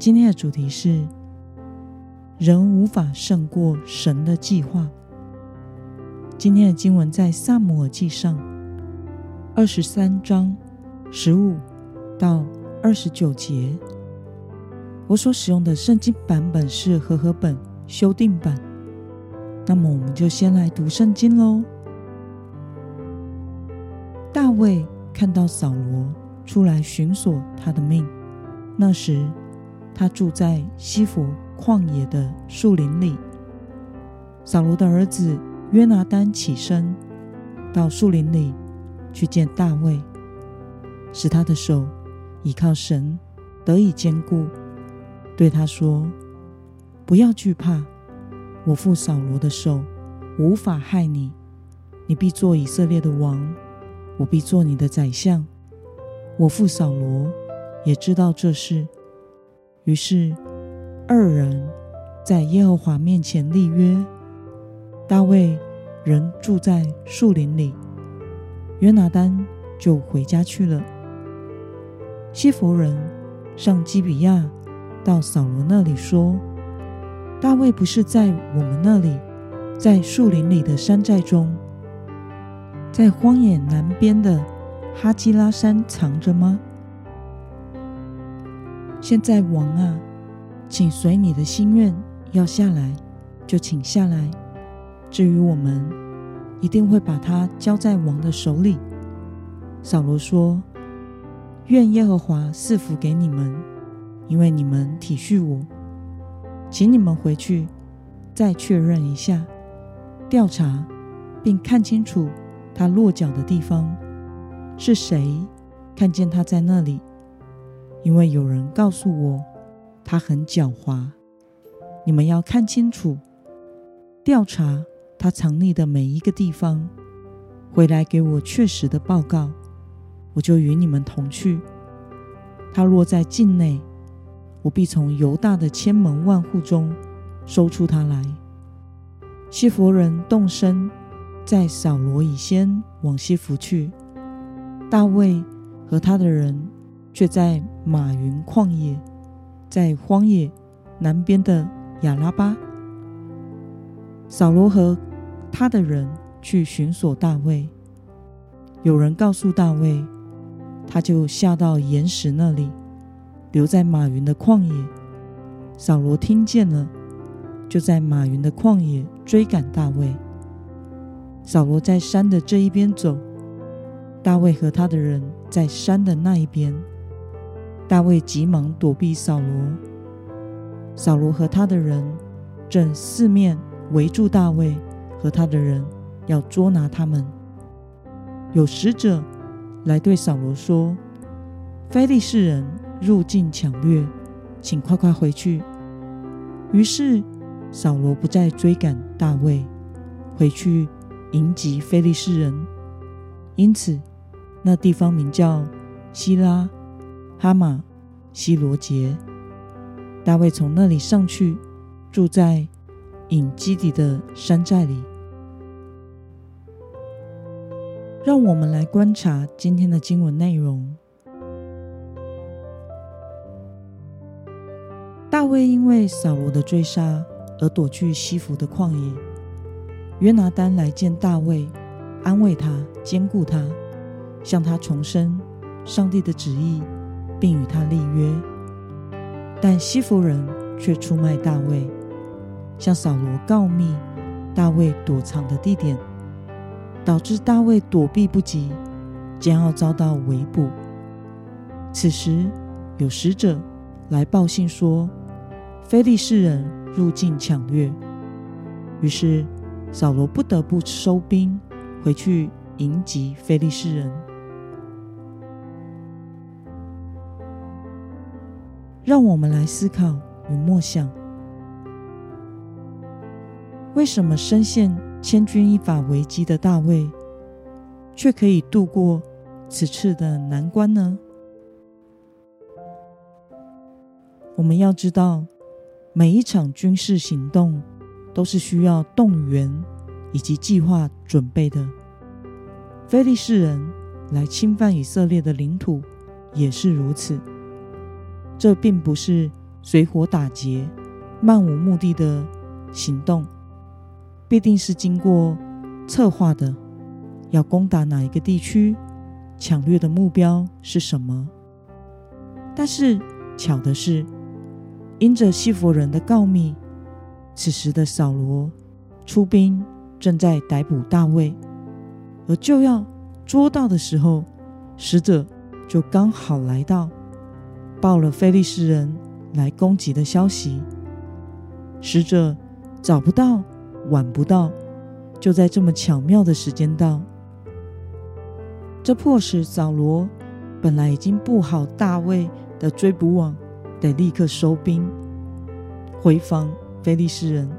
今天的主题是：人无法胜过神的计划。今天的经文在撒母耳记上二十三章十五到二十九节。我所使用的圣经版本是和合本修订版。那么，我们就先来读圣经喽。大卫看到扫罗出来寻索他的命，那时，他住在西弗旷野的树林里。扫罗的儿子约拿单起身到树林里去见大卫，使他的手倚靠神得以坚固，对他说：“不要惧怕，我父扫罗的手无法害你，你必做以色列的王，我必做你的宰相。我父扫罗也知道这事。”于是，二人在耶和华面前立约。大卫仍住在树林里，约拿单就回家去了。西弗人上基比亚到扫罗那里说：“大卫不是在我们那里，在树林里的山寨中，在荒野南边的哈基拉山藏着吗？”现在王啊，请随你的心愿，要下来就请下来。至于我们，一定会把他交在王的手里。扫罗说：“愿耶和华赐福给你们，因为你们体恤我。请你们回去再确认一下，调查并看清楚他落脚的地方，是谁看见他在那里。”因为有人告诉我，他很狡猾。你们要看清楚，调查他藏匿的每一个地方，回来给我确实的报告，我就与你们同去。他若在境内，我必从犹大的千门万户中搜出他来。西弗人动身，在扫罗以先往西弗去。大卫和他的人。却在马云旷野，在荒野南边的亚拉巴。扫罗和他的人去寻索大卫。有人告诉大卫，他就下到岩石那里，留在马云的旷野。扫罗听见了，就在马云的旷野追赶大卫。扫罗在山的这一边走，大卫和他的人在山的那一边。大卫急忙躲避扫罗，扫罗和他的人正四面围住大卫和他的人，要捉拿他们。有使者来对扫罗说：“非利士人入境抢掠，请快快回去。”于是扫罗不再追赶大卫，回去迎击非利士人。因此，那地方名叫希拉。哈玛西罗杰，大卫从那里上去，住在隐基底的山寨里。让我们来观察今天的经文内容。大卫因为扫罗的追杀而躲去西弗的旷野。约拿单来见大卫，安慰他，坚固他，向他重申上帝的旨意。并与他立约，但西弗人却出卖大卫，向扫罗告密大卫躲藏的地点，导致大卫躲避不及，将要遭到围捕。此时有使者来报信说，非利士人入境抢掠，于是扫罗不得不收兵回去迎击非利士人。让我们来思考与默想：为什么深陷千钧一发危机的大卫，却可以度过此次的难关呢？我们要知道，每一场军事行动都是需要动员以及计划准备的。非利士人来侵犯以色列的领土也是如此。这并不是随火打劫、漫无目的的行动，必定是经过策划的。要攻打哪一个地区，抢掠的目标是什么？但是巧的是，因着西弗人的告密，此时的扫罗出兵，正在逮捕大卫，而就要捉到的时候，使者就刚好来到，报了非利士人来攻击的消息。使者早不到，晚不到，就在这么巧妙的时间到，这迫使扫罗本来已经布好大卫的追捕网。得立刻收兵回防非利士人。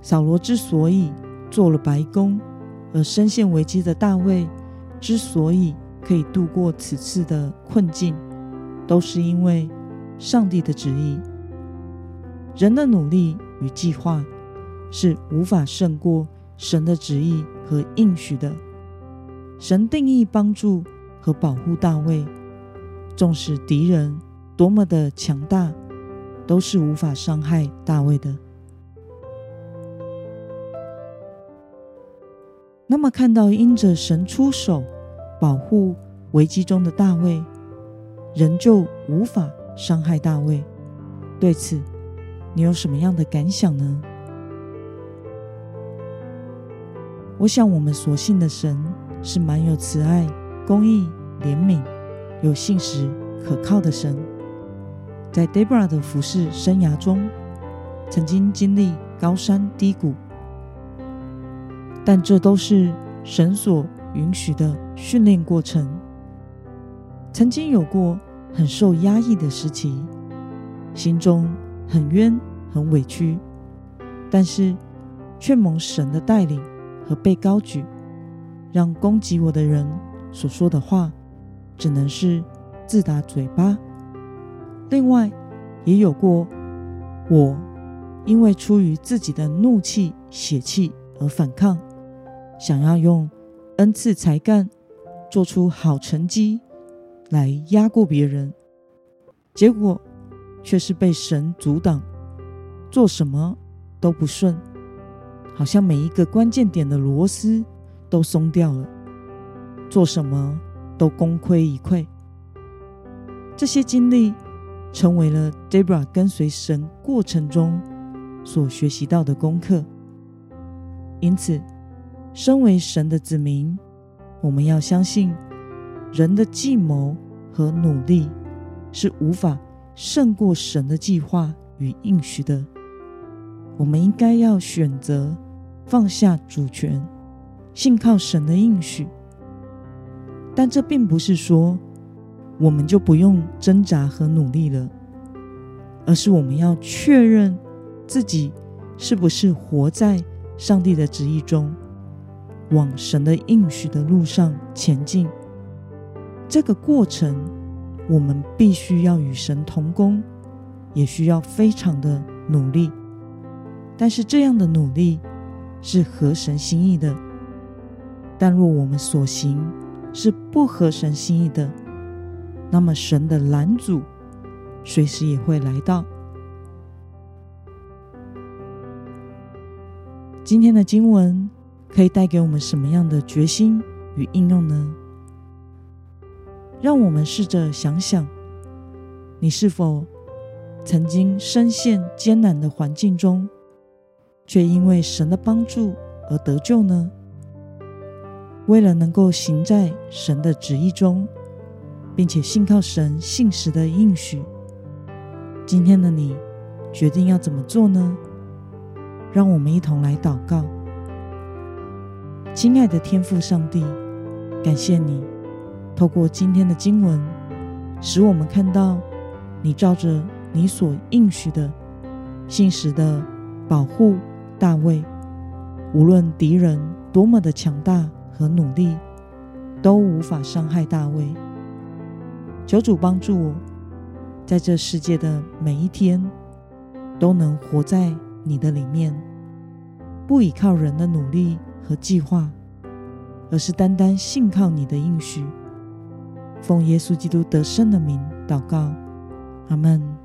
扫罗之所以做了白工，而深陷危机的大卫之所以可以度过此次的困境，都是因为上帝的旨意。人的努力与计划是无法胜过神的旨意和应许的。神定义帮助和保护大卫，纵使敌人。多么的强大，都是无法伤害大卫的。那么，看到因着神出手保护危机中的大卫，人就无法伤害大卫。对此，你有什么样的感想呢？我想，我们所信的神是满有慈爱、公义、怜悯、有信实、可靠的神。在 Deborah 的服事生涯中，曾经经历高山低谷，但这都是神所允许的训练过程。曾经有过很受压抑的时期，心中很冤很委屈，但是却蒙神的带领和被高举，让攻击我的人所说的话，只能是自打嘴巴。另外，也有过我因为出于自己的怒气、血气而反抗，想要用恩赐才干做出好成绩来压过别人，结果却是被神阻挡，做什么都不顺，好像每一个关键点的螺丝都松掉了，做什么都功亏一篑。这些经历。成为了 Debra 跟随神过程中所学习到的功课。因此，身为神的子民，我们要相信人的计谋和努力是无法胜过神的计划与应许的。我们应该要选择放下主权，信靠神的应许。但这并不是说，我们就不用挣扎和努力了，而是我们要确认自己是不是活在上帝的旨意中，往神的应许的路上前进。这个过程，我们必须要与神同工，也需要非常的努力。但是这样的努力是合神心意的。但若我们所行是不合神心意的，那么，神的拦阻随时也会来到。今天的经文可以带给我们什么样的决心与应用呢？让我们试着想想，你是否曾经深陷艰难的环境中，却因为神的帮助而得救呢？为了能够行在神的旨意中。并且信靠神信实的应许，今天的你决定要怎么做呢？让我们一同来祷告。亲爱的天父上帝，感谢你透过今天的经文，使我们看到你照着你所应许的，信实的保护大卫，无论敌人多么的强大和努力，都无法伤害大卫。求主帮助我，在这世界的每一天，都能活在你的里面，不依靠人的努力和计划，而是单单信靠你的应许。奉耶稣基督得胜的名祷告，阿门。